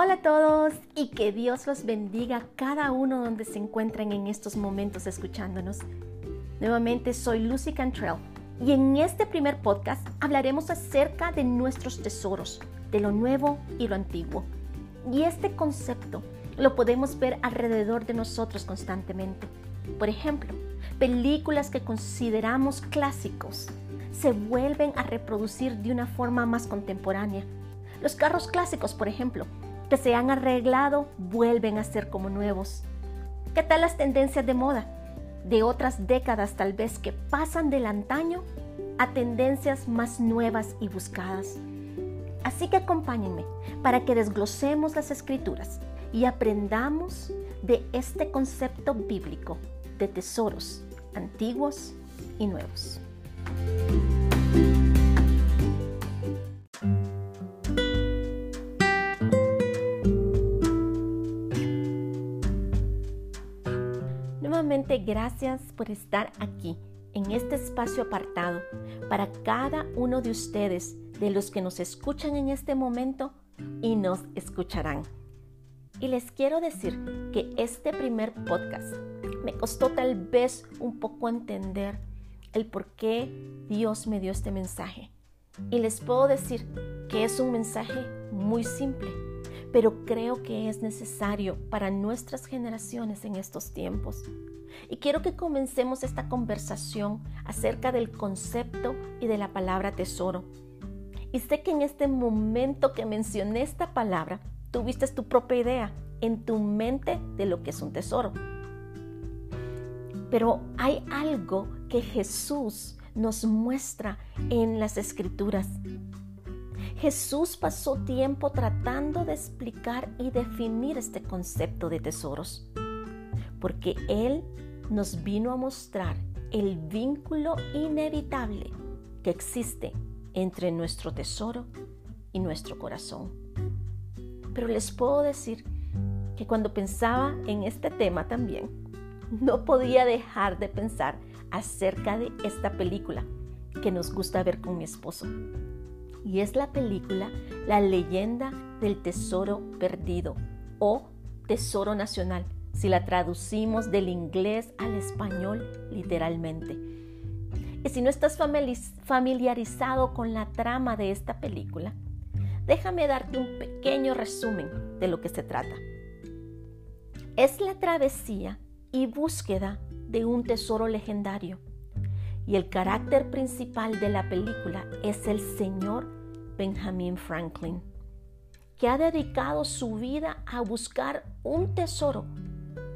Hola a todos y que Dios los bendiga cada uno donde se encuentren en estos momentos escuchándonos. Nuevamente soy Lucy Cantrell y en este primer podcast hablaremos acerca de nuestros tesoros, de lo nuevo y lo antiguo. Y este concepto lo podemos ver alrededor de nosotros constantemente. Por ejemplo, películas que consideramos clásicos se vuelven a reproducir de una forma más contemporánea. Los carros clásicos, por ejemplo, que se han arreglado, vuelven a ser como nuevos. ¿Qué tal las tendencias de moda? De otras décadas tal vez que pasan del antaño a tendencias más nuevas y buscadas. Así que acompáñenme para que desglosemos las escrituras y aprendamos de este concepto bíblico de tesoros antiguos y nuevos. Gracias por estar aquí en este espacio apartado para cada uno de ustedes, de los que nos escuchan en este momento y nos escucharán. Y les quiero decir que este primer podcast me costó tal vez un poco entender el por qué Dios me dio este mensaje. Y les puedo decir que es un mensaje muy simple, pero creo que es necesario para nuestras generaciones en estos tiempos. Y quiero que comencemos esta conversación acerca del concepto y de la palabra tesoro. Y sé que en este momento que mencioné esta palabra, tuviste tu propia idea en tu mente de lo que es un tesoro. Pero hay algo que Jesús nos muestra en las escrituras. Jesús pasó tiempo tratando de explicar y definir este concepto de tesoros, porque Él nos vino a mostrar el vínculo inevitable que existe entre nuestro tesoro y nuestro corazón. Pero les puedo decir que cuando pensaba en este tema también, no podía dejar de pensar acerca de esta película que nos gusta ver con mi esposo. Y es la película La leyenda del tesoro perdido o Tesoro Nacional, si la traducimos del inglés al español literalmente. Y si no estás familiarizado con la trama de esta película, déjame darte un pequeño resumen de lo que se trata. Es la travesía y búsqueda de un tesoro legendario. Y el carácter principal de la película es el señor Benjamin Franklin, que ha dedicado su vida a buscar un tesoro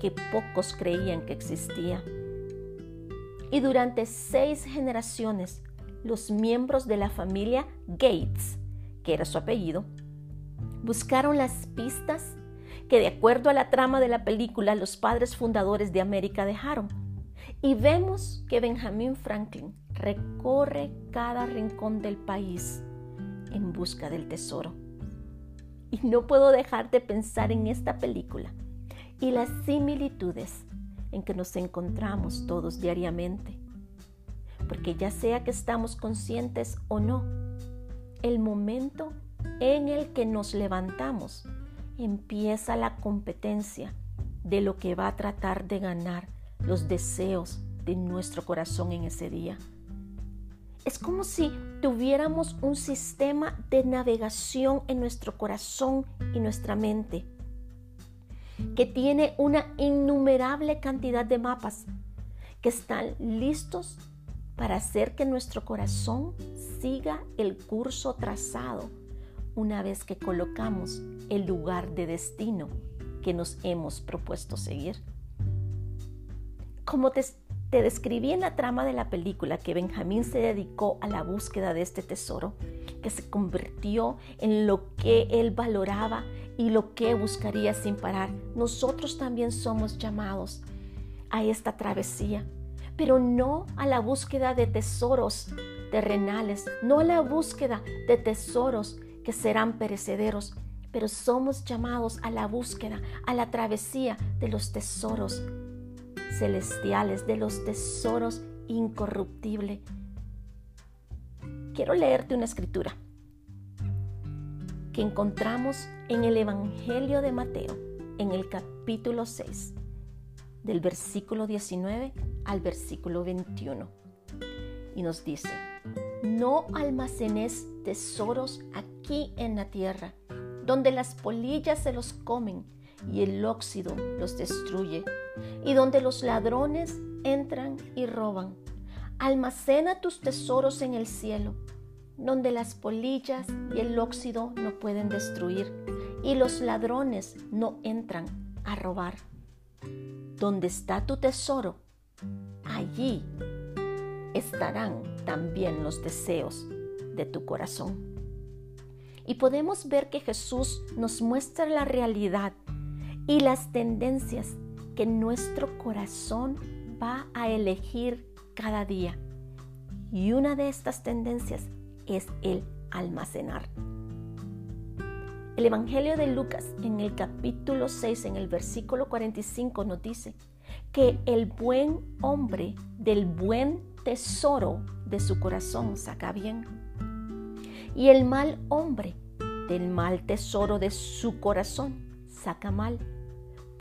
que pocos creían que existía. Y durante seis generaciones, los miembros de la familia Gates, que era su apellido, buscaron las pistas que de acuerdo a la trama de la película los padres fundadores de América dejaron. Y vemos que Benjamin Franklin recorre cada rincón del país en busca del tesoro. Y no puedo dejar de pensar en esta película y las similitudes en que nos encontramos todos diariamente. Porque ya sea que estamos conscientes o no, el momento en el que nos levantamos empieza la competencia de lo que va a tratar de ganar los deseos de nuestro corazón en ese día. Es como si tuviéramos un sistema de navegación en nuestro corazón y nuestra mente, que tiene una innumerable cantidad de mapas que están listos para hacer que nuestro corazón siga el curso trazado una vez que colocamos el lugar de destino que nos hemos propuesto seguir. Como te, describí en la trama de la película que Benjamín se dedicó a la búsqueda de este tesoro, que se convirtió en lo que él valoraba y lo que buscaría sin parar, nosotros también somos llamados a esta travesía, pero no a la búsqueda de tesoros terrenales, no a la búsqueda de tesoros que serán perecederos, pero somos llamados a la búsqueda, a la travesía de los tesoros celestiales, de los tesoros incorruptibles. Quiero leerte una escritura. que encontramos en el Evangelio de Mateo, en el capítulo 6, del versículo 19 al versículo 21. Y nos dice, no almacenes tesoros aquí en la tierra, donde las polillas se los comen y el óxido los destruye, y donde los ladrones entran y roban. Almacena tus tesoros en el cielo, donde las polillas y el óxido no pueden destruir, y los ladrones no entran a robar. Donde está tu tesoro, allí estarán también los deseos de tu corazón. Y podemos ver que Jesús nos muestra la realidad y las tendencias que nuestro corazón va a elegir cada día. Y una de estas tendencias es el almacenar. El Evangelio de Lucas en el capítulo 6, en el versículo 45 nos dice que el buen hombre del buen tesoro de su corazón saca bien. Y el mal hombre del mal tesoro de su corazón saca mal,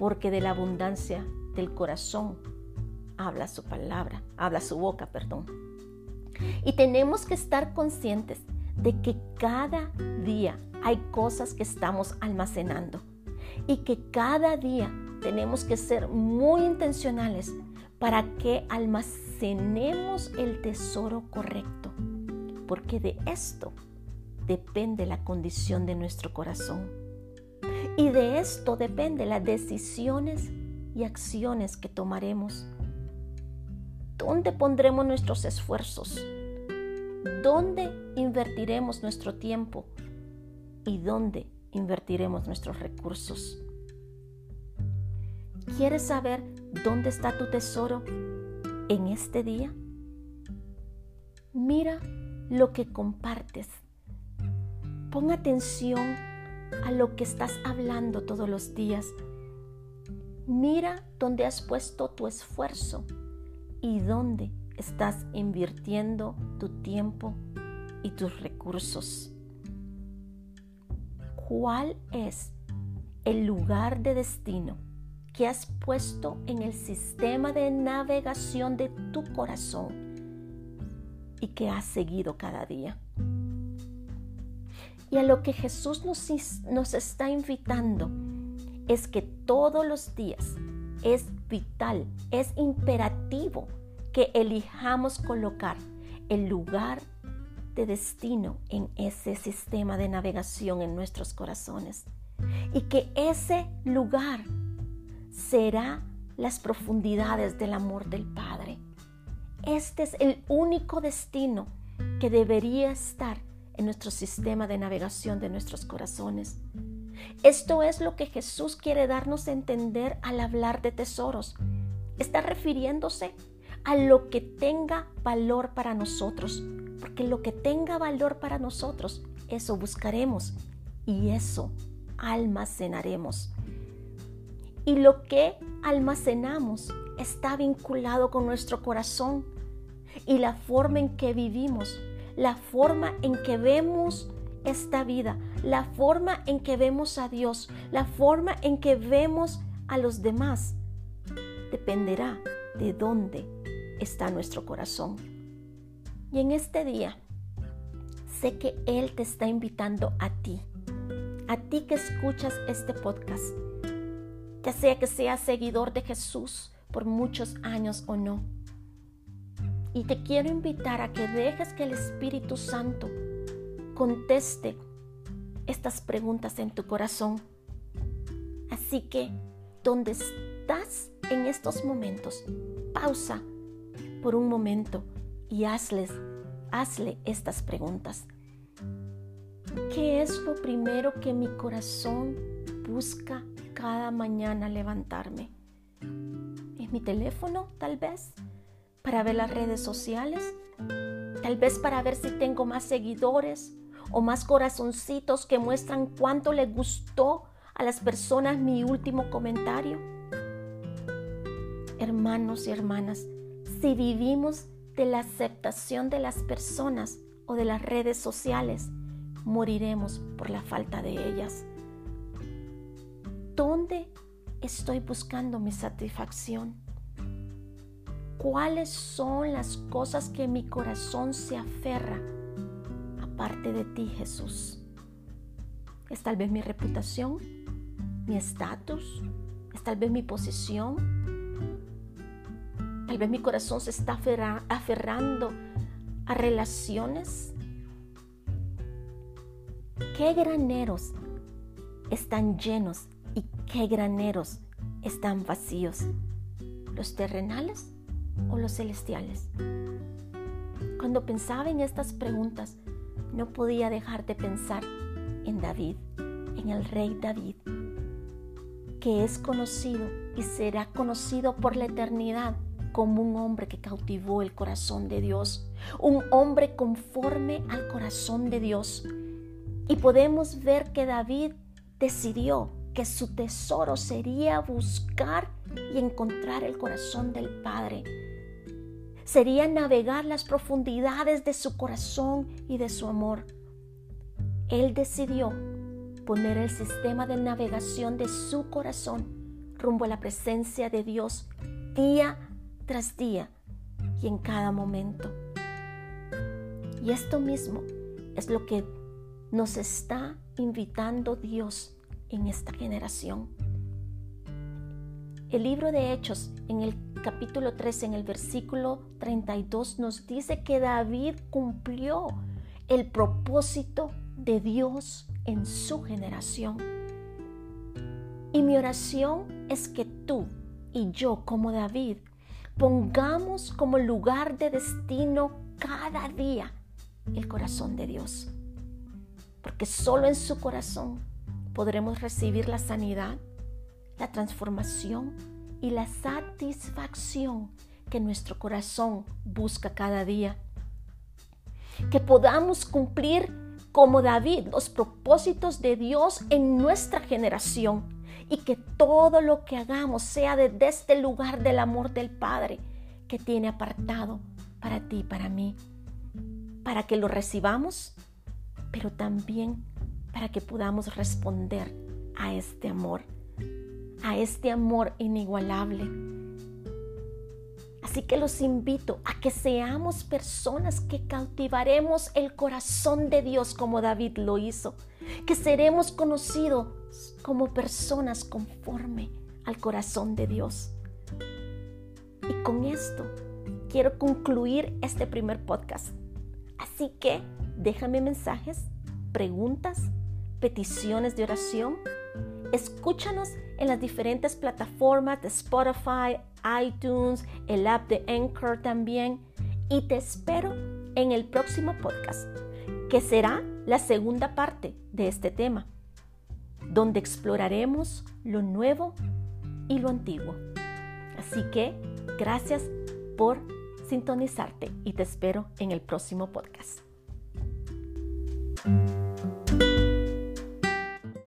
porque de la abundancia del corazón habla su palabra, habla su boca, perdón. Y tenemos que estar conscientes de que cada día hay cosas que estamos almacenando y que cada día tenemos que ser muy intencionales para que almacenemos el tesoro correcto, porque de esto depende la condición de nuestro corazón. Y de esto depende las decisiones y acciones que tomaremos. ¿Dónde pondremos nuestros esfuerzos? ¿Dónde invertiremos nuestro tiempo? ¿Y dónde invertiremos nuestros recursos? ¿Quieres saber dónde está tu tesoro en este día? Mira lo que compartes. Pon atención a lo que estás hablando todos los días. Mira dónde has puesto tu esfuerzo y dónde estás invirtiendo tu tiempo y tus recursos. ¿Cuál es el lugar de destino que has puesto en el sistema de navegación de tu corazón y que has seguido cada día? Y a lo que Jesús nos, nos está invitando es que todos los días es vital, es imperativo que elijamos colocar el lugar de destino en ese sistema de navegación en nuestros corazones. Y que ese lugar será las profundidades del amor del Padre. Este es el único destino que debería estar nuestro sistema de navegación de nuestros corazones. Esto es lo que Jesús quiere darnos a entender al hablar de tesoros. Está refiriéndose a lo que tenga valor para nosotros, porque lo que tenga valor para nosotros, eso buscaremos y eso almacenaremos. Y lo que almacenamos está vinculado con nuestro corazón y la forma en que vivimos, la forma en que vemos esta vida, la forma en que vemos a Dios, la forma en que vemos a los demás, dependerá de dónde está nuestro corazón. Y en este día, sé que Él te está invitando a ti, a ti que escuchas este podcast, ya sea que seas seguidor de Jesús por muchos años o no. Y te quiero invitar a que dejes que el Espíritu Santo conteste estas preguntas en tu corazón. Así que, donde estás en estos momentos, pausa por un momento y hazles, hazle estas preguntas. ¿Qué es lo primero que mi corazón busca cada mañana levantarme? ¿Es mi teléfono, tal vez? ¿Para ver las redes sociales? ¿Tal vez para ver si tengo más seguidores o más corazoncitos que muestran cuánto le gustó a las personas mi último comentario. Hermanos y hermanas, si vivimos de la aceptación de las personas o de las redes sociales, moriremos por la falta de ellas. ¿Dónde estoy buscando mi satisfacción? ¿Cuáles son las cosas que mi corazón se aferra aparte de ti, Jesús? ¿Es tal vez mi reputación? ¿Mi estatus? ¿Es tal vez mi posición? Tal vez mi corazón se está aferrando a relaciones. ¿Qué graneros están llenos y qué graneros están vacíos? ¿Los terrenales o los celestiales? Cuando pensaba en estas preguntas, no podía dejar de pensar en David, en el rey David, que es conocido y será conocido por la eternidad como un hombre que cautivó el corazón de Dios, un hombre conforme al corazón de Dios. Y podemos ver que David decidió que su tesoro sería buscar y encontrar el corazón del Padre. Sería navegar las profundidades de su corazón y de su amor. Él decidió poner el sistema de navegación de su corazón rumbo a la presencia de Dios día tras día y en cada momento. Y esto mismo es lo que nos está invitando Dios en esta generación. El libro de Hechos en el capítulo 3, en el versículo 32, nos dice que David cumplió el propósito de Dios en su generación. Y mi oración es que tú y yo como David pongamos como lugar de destino cada día el corazón de Dios. Porque solo en su corazón podremos recibir la sanidad, la transformación y la satisfacción que nuestro corazón busca cada día. Que podamos cumplir como David los propósitos de Dios en nuestra generación y que todo lo que hagamos sea desde este lugar del amor del Padre que tiene apartado para ti y para mí, para que lo recibamos, pero también para que podamos responder a este amor, a este amor inigualable. Así que los invito a que seamos personas que cautivaremos el corazón de Dios como David lo hizo, que seremos conocidos como personas conforme al corazón de Dios. Y con esto quiero concluir este primer podcast. Así que déjame mensajes, preguntas, peticiones de oración. Escúchanos en las diferentes plataformas de Spotify, iTunes, el app de Anchor también. Y te espero en el próximo podcast, que será la segunda parte de este tema donde exploraremos lo nuevo y lo antiguo. Así que gracias por sintonizarte y te espero en el próximo podcast.